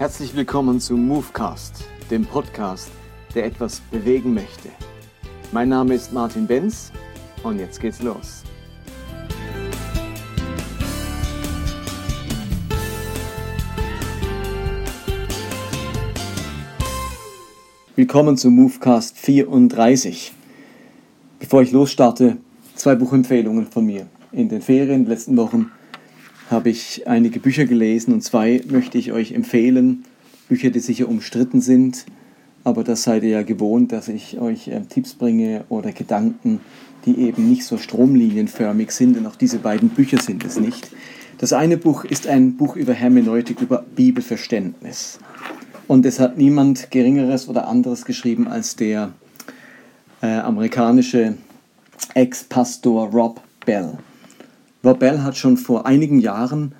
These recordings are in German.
Herzlich willkommen zu Movecast, dem Podcast, der etwas bewegen möchte. Mein Name ist Martin Benz und jetzt geht's los. Willkommen zu Movecast 34. Bevor ich losstarte, zwei Buchempfehlungen von mir. In den Ferien, den letzten Wochen, habe ich einige Bücher gelesen und zwei möchte ich euch empfehlen. Bücher, die sicher umstritten sind, aber das seid ihr ja gewohnt, dass ich euch äh, Tipps bringe oder Gedanken, die eben nicht so stromlinienförmig sind, denn auch diese beiden Bücher sind es nicht. Das eine Buch ist ein Buch über Hermeneutik, über Bibelverständnis. Und es hat niemand Geringeres oder anderes geschrieben als der äh, amerikanische Ex-Pastor Rob Bell. Wabell hat schon vor einigen Jahren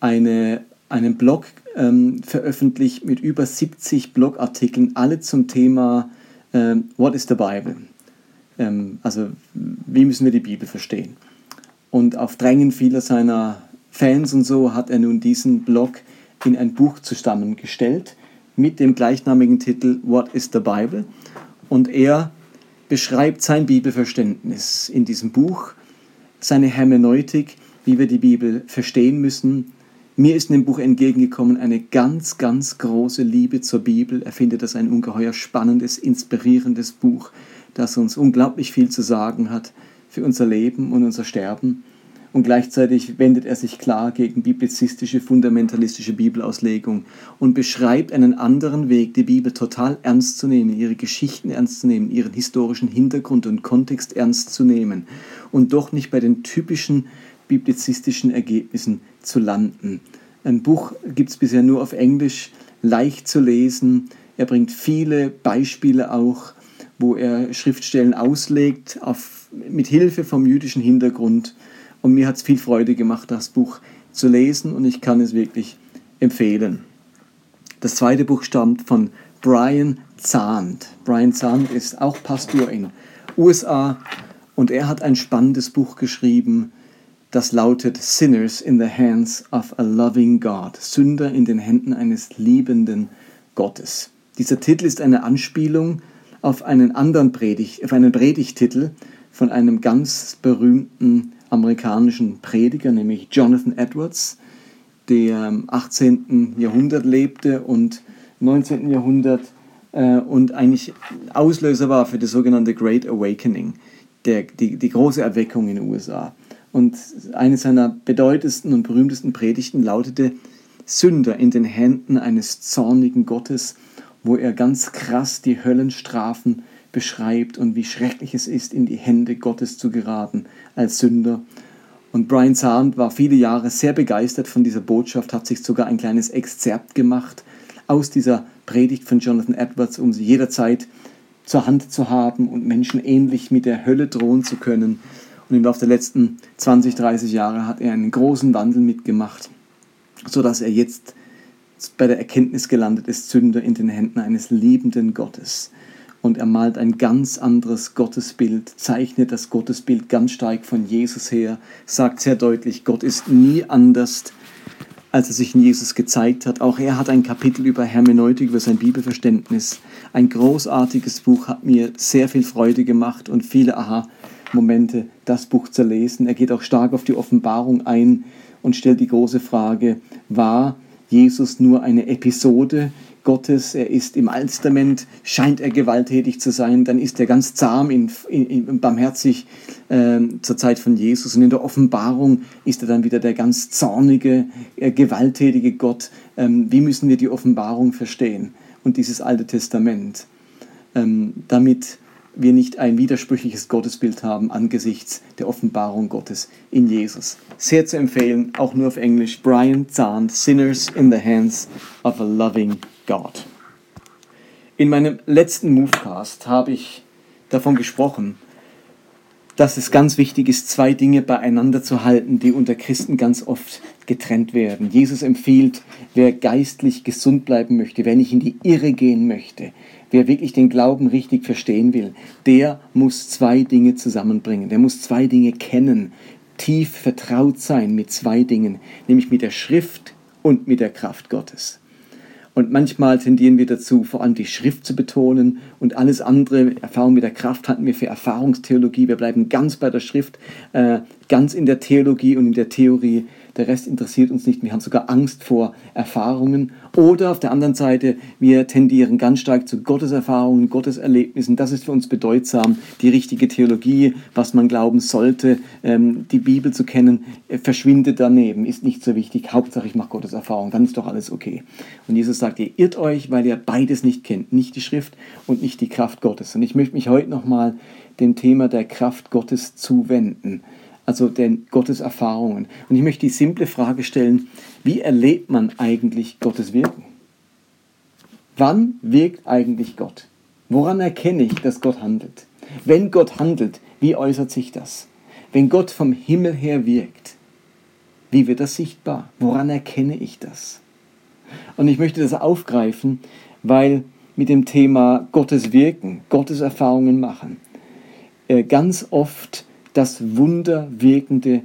eine, einen Blog ähm, veröffentlicht mit über 70 Blogartikeln, alle zum Thema ähm, What is the Bible? Ähm, also wie müssen wir die Bibel verstehen? Und auf Drängen vieler seiner Fans und so hat er nun diesen Blog in ein Buch zusammengestellt mit dem gleichnamigen Titel What is the Bible? Und er beschreibt sein Bibelverständnis in diesem Buch seine Hermeneutik, wie wir die Bibel verstehen müssen. Mir ist in dem Buch entgegengekommen eine ganz, ganz große Liebe zur Bibel. Er findet das ein ungeheuer spannendes, inspirierendes Buch, das uns unglaublich viel zu sagen hat für unser Leben und unser Sterben und gleichzeitig wendet er sich klar gegen biblizistische, fundamentalistische Bibelauslegung und beschreibt einen anderen Weg, die Bibel total ernst zu nehmen, ihre Geschichten ernst zu nehmen, ihren historischen Hintergrund und Kontext ernst zu nehmen und doch nicht bei den typischen biblizistischen Ergebnissen zu landen. Ein Buch gibt es bisher nur auf Englisch, leicht zu lesen. Er bringt viele Beispiele auch, wo er Schriftstellen auslegt, auf, mit Hilfe vom jüdischen Hintergrund und mir hat es viel Freude gemacht, das Buch zu lesen und ich kann es wirklich empfehlen. Das zweite Buch stammt von Brian Zahnt. Brian Zahnt ist auch Pastor in USA und er hat ein spannendes Buch geschrieben, das lautet Sinners in the Hands of a Loving God. Sünder in den Händen eines liebenden Gottes. Dieser Titel ist eine Anspielung auf einen anderen Predigt, auf einen Predigtitel von einem ganz berühmten amerikanischen Prediger, nämlich Jonathan Edwards, der im 18. Jahrhundert lebte und 19. Jahrhundert äh, und eigentlich Auslöser war für das sogenannte Great Awakening, der, die, die große Erweckung in den USA. Und eine seiner bedeutendsten und berühmtesten Predigten lautete Sünder in den Händen eines zornigen Gottes, wo er ganz krass die Höllenstrafen beschreibt und wie schrecklich es ist, in die Hände Gottes zu geraten als Sünder. Und Brian Zahn war viele Jahre sehr begeistert von dieser Botschaft, hat sich sogar ein kleines Exzerpt gemacht aus dieser Predigt von Jonathan Edwards, um sie jederzeit zur Hand zu haben und Menschen ähnlich mit der Hölle drohen zu können. Und im Laufe der letzten 20, 30 Jahre hat er einen großen Wandel mitgemacht, sodass er jetzt bei der Erkenntnis gelandet ist, Sünder in den Händen eines liebenden Gottes und er malt ein ganz anderes Gottesbild, zeichnet das Gottesbild ganz stark von Jesus her, sagt sehr deutlich, Gott ist nie anders, als er sich in Jesus gezeigt hat. Auch er hat ein Kapitel über Hermeneutik, über sein Bibelverständnis. Ein großartiges Buch hat mir sehr viel Freude gemacht und viele Aha-Momente, das Buch zu lesen. Er geht auch stark auf die Offenbarung ein und stellt die große Frage, war Jesus nur eine Episode Gottes, er ist im Alten scheint er gewalttätig zu sein, dann ist er ganz zahm, in, in, in barmherzig äh, zur Zeit von Jesus und in der Offenbarung ist er dann wieder der ganz zornige, äh, gewalttätige Gott. Ähm, wie müssen wir die Offenbarung verstehen und dieses Alte Testament, ähm, damit wir nicht ein widersprüchliches Gottesbild haben angesichts der Offenbarung Gottes in Jesus. Sehr zu empfehlen, auch nur auf Englisch, Brian Zahn, Sinners in the Hands of a Loving God. In meinem letzten Movecast habe ich davon gesprochen, dass es ganz wichtig ist, zwei Dinge beieinander zu halten, die unter Christen ganz oft getrennt werden. Jesus empfiehlt, wer geistlich gesund bleiben möchte, wer nicht in die Irre gehen möchte, wer wirklich den Glauben richtig verstehen will, der muss zwei Dinge zusammenbringen. Der muss zwei Dinge kennen, tief vertraut sein mit zwei Dingen, nämlich mit der Schrift und mit der Kraft Gottes. Und manchmal tendieren wir dazu, vor allem die Schrift zu betonen und alles andere, Erfahrung mit der Kraft hatten wir für Erfahrungstheologie. Wir bleiben ganz bei der Schrift, äh, ganz in der Theologie und in der Theorie der Rest interessiert uns nicht. Wir haben sogar Angst vor Erfahrungen. Oder auf der anderen Seite, wir tendieren ganz stark zu Gotteserfahrungen, Gotteserlebnissen. Das ist für uns bedeutsam. Die richtige Theologie, was man glauben sollte, ähm, die Bibel zu kennen, äh, verschwindet daneben, ist nicht so wichtig. Hauptsache, ich mache Gotteserfahrung, dann ist doch alles okay. Und Jesus sagt, ihr irrt euch, weil ihr beides nicht kennt. Nicht die Schrift und nicht die Kraft Gottes. Und ich möchte mich heute nochmal dem Thema der Kraft Gottes zuwenden also den Gottes Erfahrungen. Und ich möchte die simple Frage stellen, wie erlebt man eigentlich Gottes Wirken? Wann wirkt eigentlich Gott? Woran erkenne ich, dass Gott handelt? Wenn Gott handelt, wie äußert sich das? Wenn Gott vom Himmel her wirkt, wie wird das sichtbar? Woran erkenne ich das? Und ich möchte das aufgreifen, weil mit dem Thema Gottes Wirken, Gottes Erfahrungen machen, äh, ganz oft das wunderwirkende,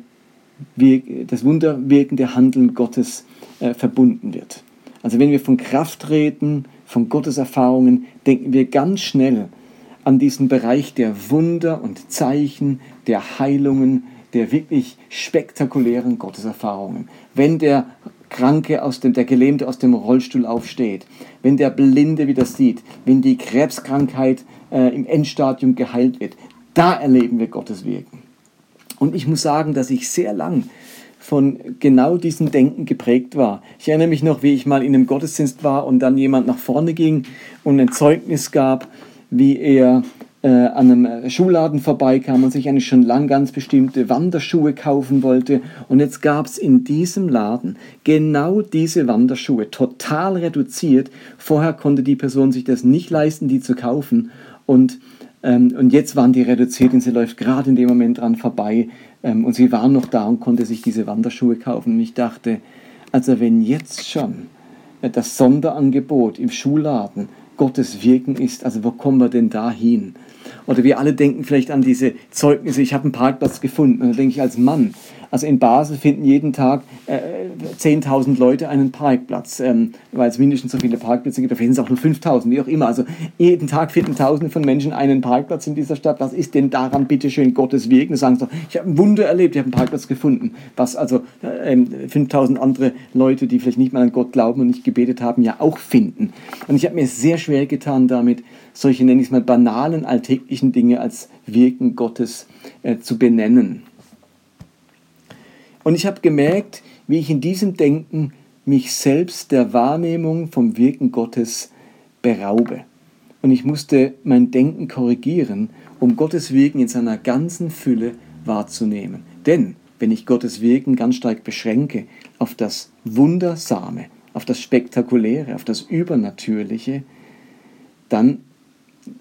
das wunderwirkende Handeln Gottes äh, verbunden wird. Also wenn wir von Kraft reden, von Gottes Erfahrungen, denken wir ganz schnell an diesen Bereich der Wunder und Zeichen, der Heilungen, der wirklich spektakulären Gotteserfahrungen. Wenn der Kranke aus dem, der Gelähmte aus dem Rollstuhl aufsteht, wenn der Blinde wieder sieht, wenn die Krebskrankheit äh, im Endstadium geheilt wird, da erleben wir Gottes Wirken. Und ich muss sagen, dass ich sehr lang von genau diesem Denken geprägt war. Ich erinnere mich noch, wie ich mal in einem Gottesdienst war und dann jemand nach vorne ging und ein Zeugnis gab, wie er äh, an einem Schuhladen vorbeikam und sich eigentlich schon lang ganz bestimmte Wanderschuhe kaufen wollte. Und jetzt gab es in diesem Laden genau diese Wanderschuhe, total reduziert. Vorher konnte die Person sich das nicht leisten, die zu kaufen. Und und jetzt waren die reduziert und sie läuft gerade in dem Moment dran vorbei. Ähm, und sie war noch da und konnte sich diese Wanderschuhe kaufen. Und ich dachte, also wenn jetzt schon äh, das Sonderangebot im Schuhladen Gottes Wirken ist, also wo kommen wir denn da hin? Oder wir alle denken vielleicht an diese Zeugnisse, ich habe einen Parkplatz gefunden. Und da denke ich als Mann, also in Basel finden jeden Tag äh, 10.000 Leute einen Parkplatz, ähm, weil es mindestens so viele Parkplätze gibt. Da finden es auch nur 5.000, wie auch immer. Also jeden Tag finden Tausende von Menschen einen Parkplatz in dieser Stadt. Was ist denn daran bitte schön Gottes Wirken? Da sagen sie, ich habe ein Wunder erlebt, ich habe einen Parkplatz gefunden. Was also äh, 5.000 andere Leute, die vielleicht nicht mal an Gott glauben und nicht gebetet haben, ja auch finden. Und ich habe mir sehr schwer getan damit, solche, nenne ich es mal, banalen, alltäglichen Dinge als Wirken Gottes äh, zu benennen. Und ich habe gemerkt, wie ich in diesem Denken mich selbst der Wahrnehmung vom Wirken Gottes beraube. Und ich musste mein Denken korrigieren, um Gottes Wirken in seiner ganzen Fülle wahrzunehmen. Denn wenn ich Gottes Wirken ganz stark beschränke auf das Wundersame, auf das Spektakuläre, auf das Übernatürliche, dann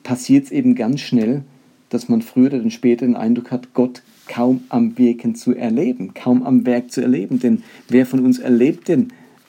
passiert es eben ganz schnell, dass man früher oder später den Eindruck hat, Gott kaum am Wirken zu erleben, kaum am Werk zu erleben. Denn wer von uns erlebt denn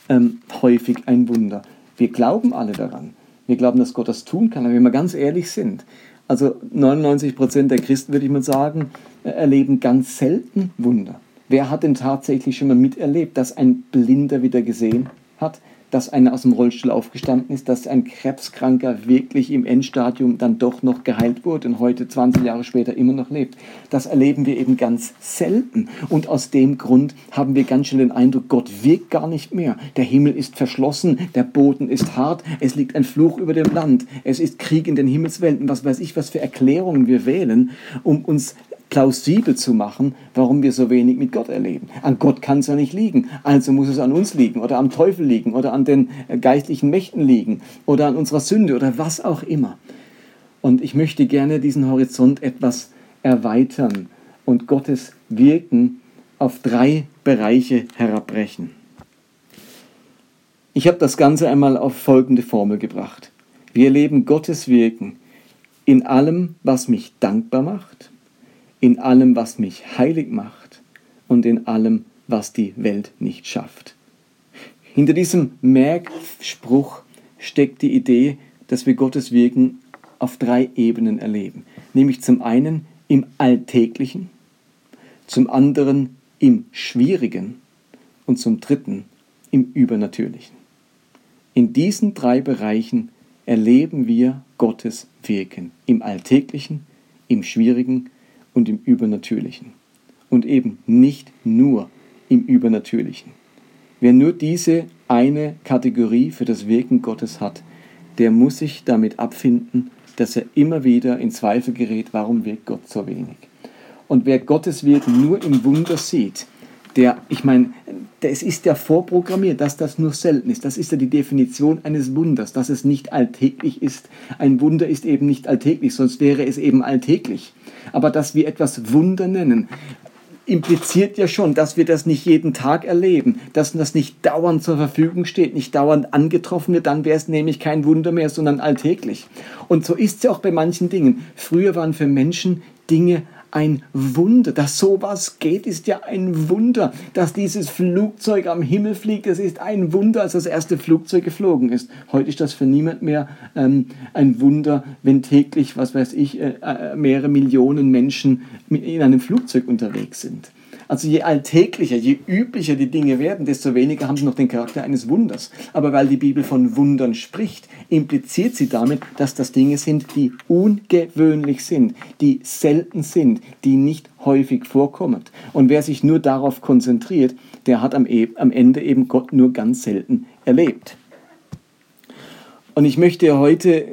ähm, häufig ein Wunder? Wir glauben alle daran. Wir glauben, dass Gott das tun kann. Aber wenn wir ganz ehrlich sind, also 99 Prozent der Christen, würde ich mal sagen, äh, erleben ganz selten Wunder. Wer hat denn tatsächlich schon mal miterlebt, dass ein Blinder wieder gesehen hat? Dass einer aus dem Rollstuhl aufgestanden ist, dass ein Krebskranker wirklich im Endstadium dann doch noch geheilt wurde und heute 20 Jahre später immer noch lebt. Das erleben wir eben ganz selten. Und aus dem Grund haben wir ganz schnell den Eindruck, Gott wirkt gar nicht mehr. Der Himmel ist verschlossen, der Boden ist hart, es liegt ein Fluch über dem Land, es ist Krieg in den Himmelswelten, was weiß ich, was für Erklärungen wir wählen, um uns plausibel zu machen, warum wir so wenig mit Gott erleben. An Gott kann es ja nicht liegen, also muss es an uns liegen oder am Teufel liegen oder an den äh, geistlichen Mächten liegen oder an unserer Sünde oder was auch immer. Und ich möchte gerne diesen Horizont etwas erweitern und Gottes Wirken auf drei Bereiche herabbrechen. Ich habe das Ganze einmal auf folgende Formel gebracht. Wir erleben Gottes Wirken in allem, was mich dankbar macht, in allem, was mich heilig macht und in allem, was die Welt nicht schafft. Hinter diesem Merkspruch steckt die Idee, dass wir Gottes Wirken auf drei Ebenen erleben. Nämlich zum einen im Alltäglichen, zum anderen im Schwierigen und zum dritten im Übernatürlichen. In diesen drei Bereichen erleben wir Gottes Wirken. Im Alltäglichen, im Schwierigen und im Übernatürlichen. Und eben nicht nur im Übernatürlichen. Wer nur diese eine Kategorie für das Wirken Gottes hat, der muss sich damit abfinden, dass er immer wieder in Zweifel gerät, warum wirkt Gott so wenig. Und wer Gottes Wirken nur im Wunder sieht, der, ich meine, es ist ja vorprogrammiert, dass das nur selten ist. Das ist ja die Definition eines Wunders, dass es nicht alltäglich ist. Ein Wunder ist eben nicht alltäglich, sonst wäre es eben alltäglich. Aber dass wir etwas Wunder nennen, impliziert ja schon, dass wir das nicht jeden Tag erleben, dass das nicht dauernd zur Verfügung steht, nicht dauernd angetroffen wird, dann wäre es nämlich kein Wunder mehr, sondern alltäglich. Und so ist es ja auch bei manchen Dingen. Früher waren für Menschen Dinge ein Wunder. Dass sowas geht, ist ja ein Wunder. Dass dieses Flugzeug am Himmel fliegt, das ist ein Wunder, als das erste Flugzeug geflogen ist. Heute ist das für niemand mehr ähm, ein Wunder, wenn täglich, was weiß ich, äh, äh mehrere Millionen Menschen in einem Flugzeug unterwegs sind. Also je alltäglicher, je üblicher die Dinge werden, desto weniger haben sie noch den Charakter eines Wunders. Aber weil die Bibel von Wundern spricht, impliziert sie damit, dass das Dinge sind, die ungewöhnlich sind, die selten sind, die nicht häufig vorkommen. Und wer sich nur darauf konzentriert, der hat am, e Ende eben Gott nur ganz selten erlebt. Und ich möchte heute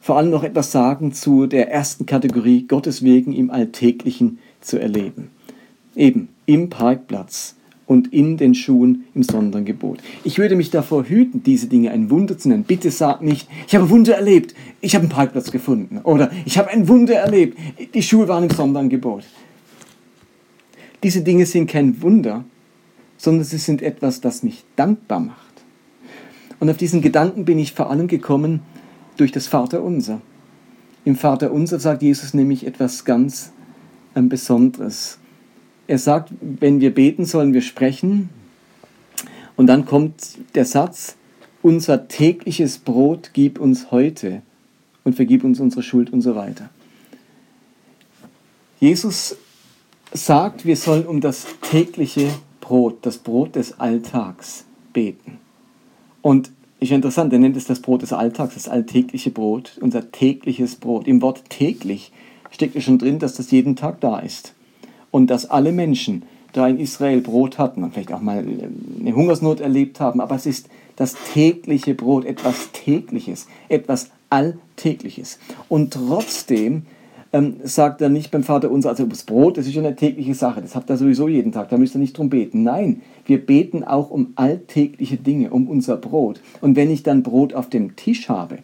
vor allem noch etwas sagen zu der ersten Kategorie, Gottes Wegen im Alltäglichen zu erleben. Eben im Parkplatz und in den Schuhen im Sondergebot. Ich würde mich davor hüten, diese Dinge ein Wunder zu nennen. Bitte sag nicht, ich habe Wunder erlebt, ich habe einen Parkplatz gefunden oder ich habe ein Wunder erlebt, die Schuhe waren im Sonderangebot. Diese Dinge sind kein Wunder, sondern sie sind etwas, das mich dankbar macht. Und auf diesen Gedanken bin ich vor allem gekommen durch das Vaterunser. Im Vaterunser sagt Jesus nämlich etwas ganz ähm, Besonderes er sagt, wenn wir beten, sollen wir sprechen. Und dann kommt der Satz, unser tägliches Brot gib uns heute und vergib uns unsere Schuld und so weiter. Jesus sagt, wir sollen um das tägliche Brot, das Brot des Alltags beten. Und ist interessant, er nennt es das Brot des Alltags, das alltägliche Brot, unser tägliches Brot. Im Wort täglich steckt ja schon drin, dass das jeden Tag da ist und dass alle Menschen da in Israel Brot hatten und vielleicht auch mal eine Hungersnot erlebt haben, aber es ist das tägliche Brot, etwas Tägliches, etwas Alltägliches. Und trotzdem ähm, sagt er nicht beim Vater unser, also das Brot, das ist ja eine tägliche Sache, das habt ihr sowieso jeden Tag, da müsst ihr nicht drum beten. Nein, wir beten auch um alltägliche Dinge, um unser Brot. Und wenn ich dann Brot auf dem Tisch habe,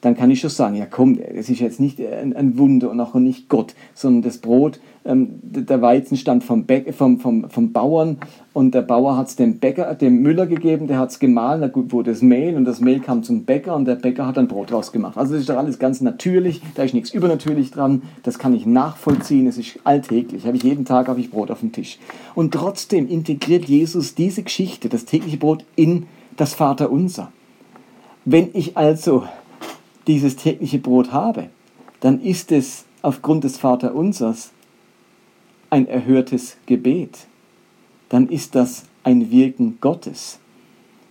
dann kann ich schon sagen, ja komm, es ist jetzt nicht ein, ein Wunder und auch nicht Gott, sondern das Brot, ähm, der Weizen stammt vom, vom, vom, vom Bauern und der Bauer hat es dem Bäcker, dem Müller gegeben, der hat es gemahlen, da wurde das Mehl und das Mehl kam zum Bäcker und der Bäcker hat dann Brot draus gemacht. Also das ist doch alles ganz natürlich, da ist nichts übernatürlich dran, das kann ich nachvollziehen, es ist alltäglich, habe ich jeden Tag habe ich Brot auf dem Tisch. Und trotzdem integriert Jesus diese Geschichte, das tägliche Brot, in das Vaterunser. Wenn ich also dieses tägliche Brot habe, dann ist es aufgrund des Vaterunsers ein erhörtes Gebet. Dann ist das ein Wirken Gottes.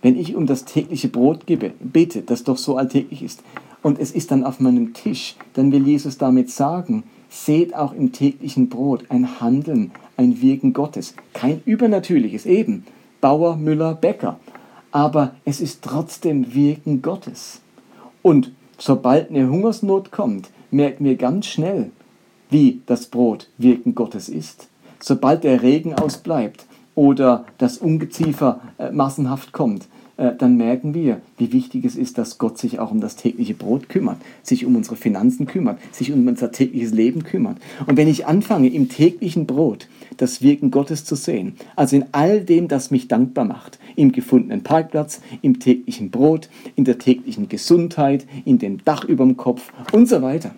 Wenn ich um das tägliche Brot gebe, bete, das doch so alltäglich ist, und es ist dann auf meinem Tisch, dann will Jesus damit sagen, seht auch im täglichen Brot ein Handeln, ein Wirken Gottes. Kein übernatürliches, eben Bauer, Müller, Bäcker. Aber es ist trotzdem Wirken Gottes. Und sobald eine Hungersnot kommt, merken wir ganz schnell, wie das Brot Wirken Gottes ist. Sobald der Regen ausbleibt oder das Ungeziefer äh, massenhaft kommt, dann merken wir, wie wichtig es ist, dass Gott sich auch um das tägliche Brot kümmert, sich um unsere Finanzen kümmert, sich um unser tägliches Leben kümmert. Und wenn ich anfange, im täglichen Brot das Wirken Gottes zu sehen, also in all dem, das mich dankbar macht, im gefundenen Parkplatz, im täglichen Brot, in der täglichen Gesundheit, in dem Dach über dem Kopf und so weiter,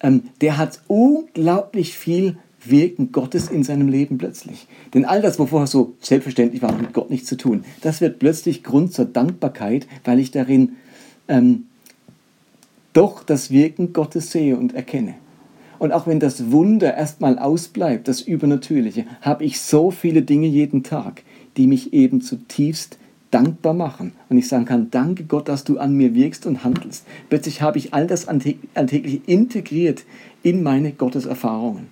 ähm, der hat unglaublich viel Wirken Gottes in seinem Leben plötzlich. Denn all das, wo vorher so selbstverständlich war, mit Gott nichts zu tun, das wird plötzlich Grund zur Dankbarkeit, weil ich darin ähm, doch das Wirken Gottes sehe und erkenne. Und auch wenn das Wunder erstmal ausbleibt, das Übernatürliche, habe ich so viele Dinge jeden Tag, die mich eben zutiefst dankbar machen und ich sagen kann, danke Gott, dass du an mir wirkst und handelst. Plötzlich habe ich all das alltäglich integriert in meine Gotteserfahrungen.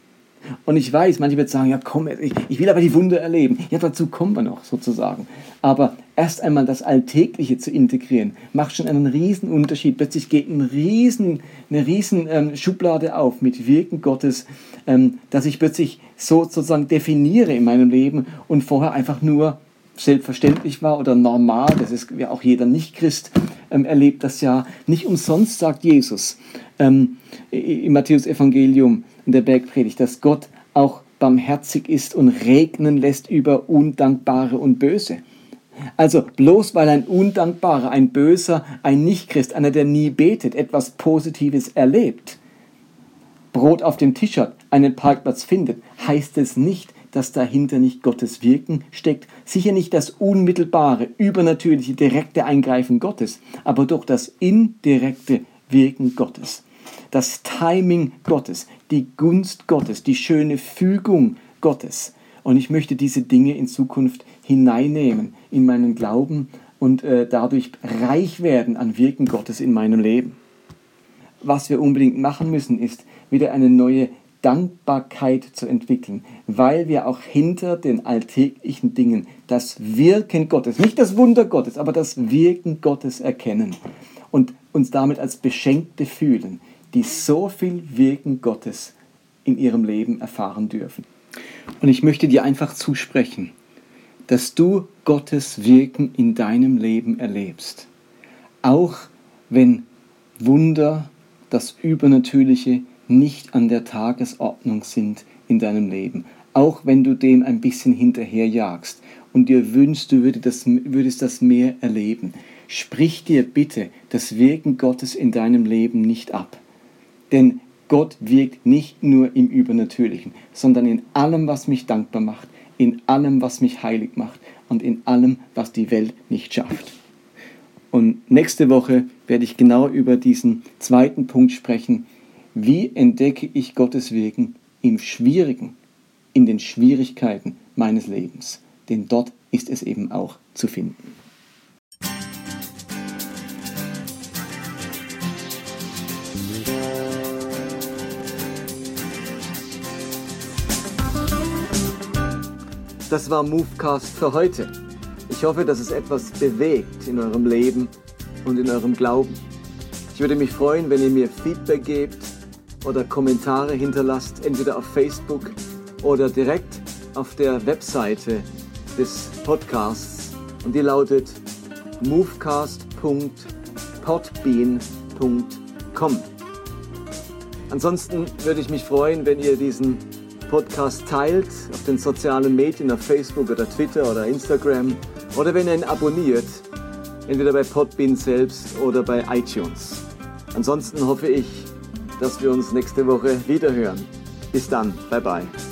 Und ich weiß, manche werden sagen, ja komm, ich, will aber die Wunder erleben. Ja, dazu kommen wir noch sozusagen. Aber erst einmal das Alltägliche zu integrieren, macht schon einen riesen Unterschied. Plötzlich geht ein riesen, eine riesen ähm, Schublade auf mit Wirken Gottes, ähm, dass ich plötzlich so sozusagen definiere in meinem Leben und vorher einfach nur selbstverständlich war oder normal, das ist ja auch jeder Nicht-Christ ähm, erlebt das ja. Nicht umsonst sagt Jesus ähm, im Matthäus-Evangelium, in der Bergpredigt, dass Gott auch barmherzig ist und regnen lässt über Undankbare und Böse. Also bloß weil ein Undankbarer, ein Böser, ein Nichtchrist, einer, der nie betet, etwas Positives erlebt, Brot auf dem Tisch hat, einen Parkplatz findet, heißt es nicht, dass dahinter nicht Gottes Wirken steckt. Sicher nicht das unmittelbare, übernatürliche, direkte Eingreifen Gottes, aber doch das indirekte Wirken Gottes das Timing Gottes, die Gunst Gottes, die schöne Fügung Gottes. Und ich möchte diese Dinge in Zukunft hineinnehmen in meinen Glauben und äh, dadurch reich werden an Wirken Gottes in meinem Leben. Was wir unbedingt machen müssen, ist wieder eine neue Dankbarkeit zu entwickeln, weil wir auch hinter den alltäglichen Dingen das Wirken Gottes, nicht das Wunder Gottes, aber das Wirken Gottes erkennen und uns damit als Beschenkte fühlen die so viel Wirken Gottes in ihrem Leben erfahren dürfen. Und ich möchte dir einfach zusprechen, dass du Gottes Wirken in deinem Leben erlebst. Auch wenn Wunder, das Übernatürliche nicht an der Tagesordnung sind in deinem Leben. Auch wenn du dem ein bisschen hinterherjagst und dir wünschst, du würdest das, mehr erleben. Sprich dir bitte das Wirken Gottes in deinem Leben nicht ab. Denn Gott wirkt nicht nur im Übernatürlichen, sondern in allem, was mich dankbar macht, in allem, was mich heilig macht und in allem, was die Welt nicht schafft. Und nächste Woche werde ich genau über diesen zweiten Punkt sprechen. Wie entdecke ich Gottes Wirken im Schwierigen, in den Schwierigkeiten meines Lebens? Denn dort ist es eben auch zu finden. Das war Movecast für heute. Ich hoffe, dass es etwas bewegt in eurem Leben und in eurem Glauben. Ich würde mich freuen, wenn ihr mir Feedback gebt oder Kommentare hinterlasst, entweder auf Facebook oder direkt auf der Webseite des Podcasts. Und die lautet movecast.podbean.com. Ansonsten würde ich mich freuen, wenn ihr diesen Podcast teilt auf den sozialen Medien, auf Facebook oder Twitter oder Instagram oder wenn ihr ihn abonniert, entweder bei Podbean selbst oder bei iTunes. Ansonsten hoffe ich, dass wir uns nächste Woche wiederhören. Bis dann, bye bye.